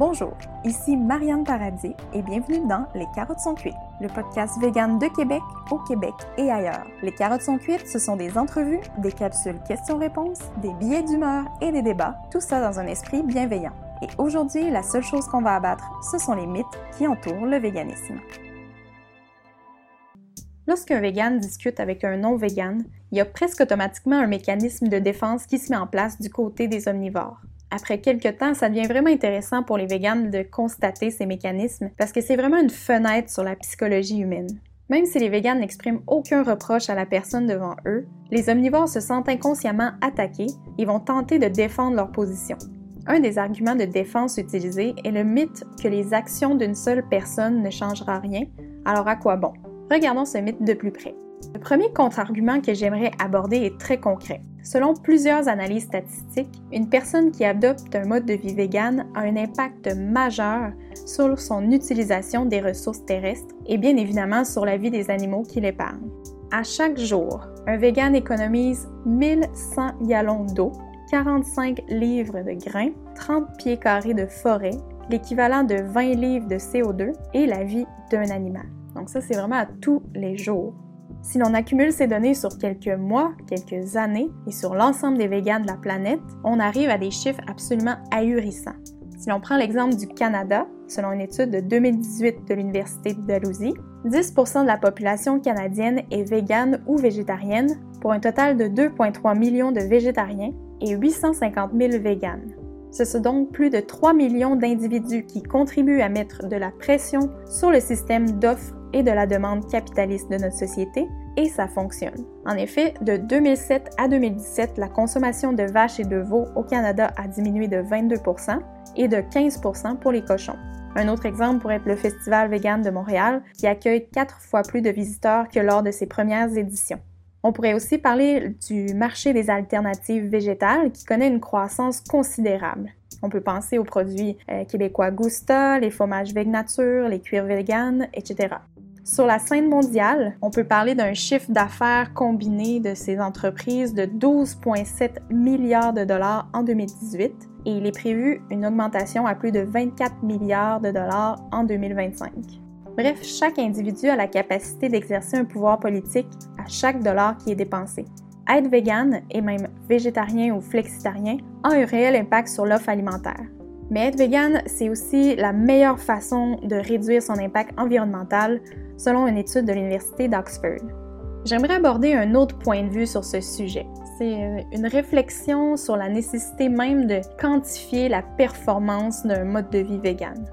Bonjour, ici Marianne Paradis et bienvenue dans Les carottes sont cuites, le podcast vegan de Québec, au Québec et ailleurs. Les carottes sont cuites, ce sont des entrevues, des capsules questions-réponses, des billets d'humeur et des débats, tout ça dans un esprit bienveillant. Et aujourd'hui, la seule chose qu'on va abattre, ce sont les mythes qui entourent le véganisme. Lorsqu'un vegan discute avec un non-vegan, il y a presque automatiquement un mécanisme de défense qui se met en place du côté des omnivores. Après quelques temps, ça devient vraiment intéressant pour les véganes de constater ces mécanismes parce que c'est vraiment une fenêtre sur la psychologie humaine. Même si les véganes n'expriment aucun reproche à la personne devant eux, les omnivores se sentent inconsciemment attaqués et vont tenter de défendre leur position. Un des arguments de défense utilisés est le mythe que les actions d'une seule personne ne changera rien, alors à quoi bon? Regardons ce mythe de plus près. Le premier contre-argument que j'aimerais aborder est très concret. Selon plusieurs analyses statistiques, une personne qui adopte un mode de vie vegan a un impact majeur sur son utilisation des ressources terrestres et bien évidemment sur la vie des animaux qu'il épargne. À chaque jour, un vegan économise 1100 gallons d'eau, 45 livres de grains, 30 pieds carrés de forêt, l'équivalent de 20 livres de CO2 et la vie d'un animal. Donc ça, c'est vraiment à tous les jours. Si l'on accumule ces données sur quelques mois, quelques années et sur l'ensemble des végans de la planète, on arrive à des chiffres absolument ahurissants. Si l'on prend l'exemple du Canada, selon une étude de 2018 de l'Université de Dalhousie, 10% de la population canadienne est végane ou végétarienne, pour un total de 2,3 millions de végétariens et 850 000 véganes. Ce sont donc plus de 3 millions d'individus qui contribuent à mettre de la pression sur le système d'offres et de la demande capitaliste de notre société, et ça fonctionne. En effet, de 2007 à 2017, la consommation de vaches et de veaux au Canada a diminué de 22% et de 15% pour les cochons. Un autre exemple pourrait être le Festival Vegan de Montréal, qui accueille quatre fois plus de visiteurs que lors de ses premières éditions. On pourrait aussi parler du marché des alternatives végétales qui connaît une croissance considérable. On peut penser aux produits euh, québécois Gusta, les fromages Vegnature, les cuirs vegan, etc. Sur la scène mondiale, on peut parler d'un chiffre d'affaires combiné de ces entreprises de 12,7 milliards de dollars en 2018 et il est prévu une augmentation à plus de 24 milliards de dollars en 2025. Bref, chaque individu a la capacité d'exercer un pouvoir politique à chaque dollar qui est dépensé. Être vegan et même végétarien ou flexitarien a un réel impact sur l'offre alimentaire. Mais être vegan, c'est aussi la meilleure façon de réduire son impact environnemental selon une étude de l'Université d'Oxford. J'aimerais aborder un autre point de vue sur ce sujet. C'est euh, une réflexion sur la nécessité même de quantifier la performance d'un mode de vie vegan.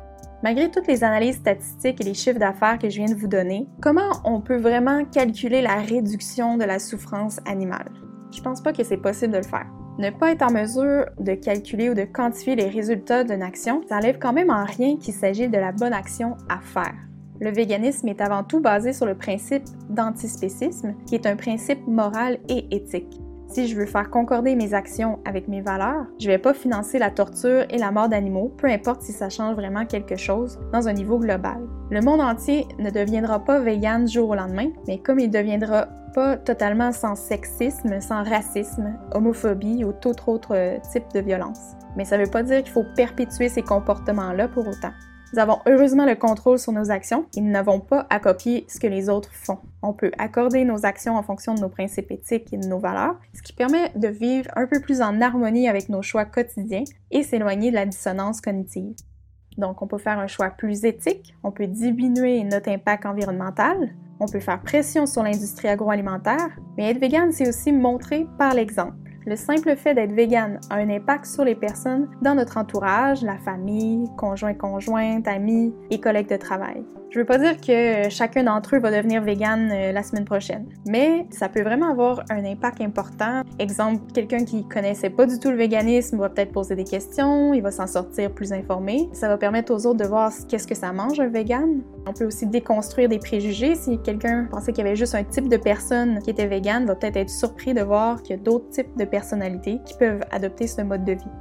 Malgré toutes les analyses statistiques et les chiffres d'affaires que je viens de vous donner, comment on peut vraiment calculer la réduction de la souffrance animale? Je pense pas que c'est possible de le faire. Ne pas être en mesure de calculer ou de quantifier les résultats d'une action, ça enlève quand même en rien qu'il s'agit de la bonne action à faire. Le véganisme est avant tout basé sur le principe d'antispécisme, qui est un principe moral et éthique. Si je veux faire concorder mes actions avec mes valeurs, je ne vais pas financer la torture et la mort d'animaux, peu importe si ça change vraiment quelque chose dans un niveau global. Le monde entier ne deviendra pas vegan du jour au lendemain, mais comme il ne deviendra pas totalement sans sexisme, sans racisme, homophobie ou tout autre type de violence. Mais ça ne veut pas dire qu'il faut perpétuer ces comportements-là pour autant. Nous avons heureusement le contrôle sur nos actions et nous n'avons pas à copier ce que les autres font. On peut accorder nos actions en fonction de nos principes éthiques et de nos valeurs, ce qui permet de vivre un peu plus en harmonie avec nos choix quotidiens et s'éloigner de la dissonance cognitive. Donc, on peut faire un choix plus éthique, on peut diminuer notre impact environnemental, on peut faire pression sur l'industrie agroalimentaire, mais être vegan, c'est aussi montrer par l'exemple le simple fait d'être vegan a un impact sur les personnes dans notre entourage, la famille, conjoint-conjointe, amis et collègues de travail. Je veux pas dire que chacun d'entre eux va devenir vegan euh, la semaine prochaine, mais ça peut vraiment avoir un impact important. Exemple, quelqu'un qui connaissait pas du tout le véganisme va peut-être poser des questions, il va s'en sortir plus informé. Ça va permettre aux autres de voir qu'est-ce que ça mange un vegan. On peut aussi déconstruire des préjugés. Si quelqu'un pensait qu'il y avait juste un type de personne qui était vegan, va peut-être être surpris de voir qu'il y a d'autres types de personnalités qui peuvent adopter ce mode de vie.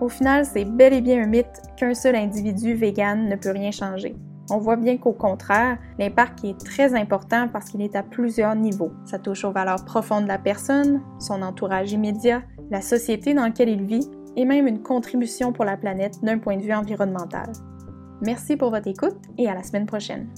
Au final, c'est bel et bien un mythe qu'un seul individu vegan ne peut rien changer. On voit bien qu'au contraire, l'impact est très important parce qu'il est à plusieurs niveaux. Ça touche aux valeurs profondes de la personne, son entourage immédiat, la société dans laquelle il vit et même une contribution pour la planète d'un point de vue environnemental. Merci pour votre écoute et à la semaine prochaine.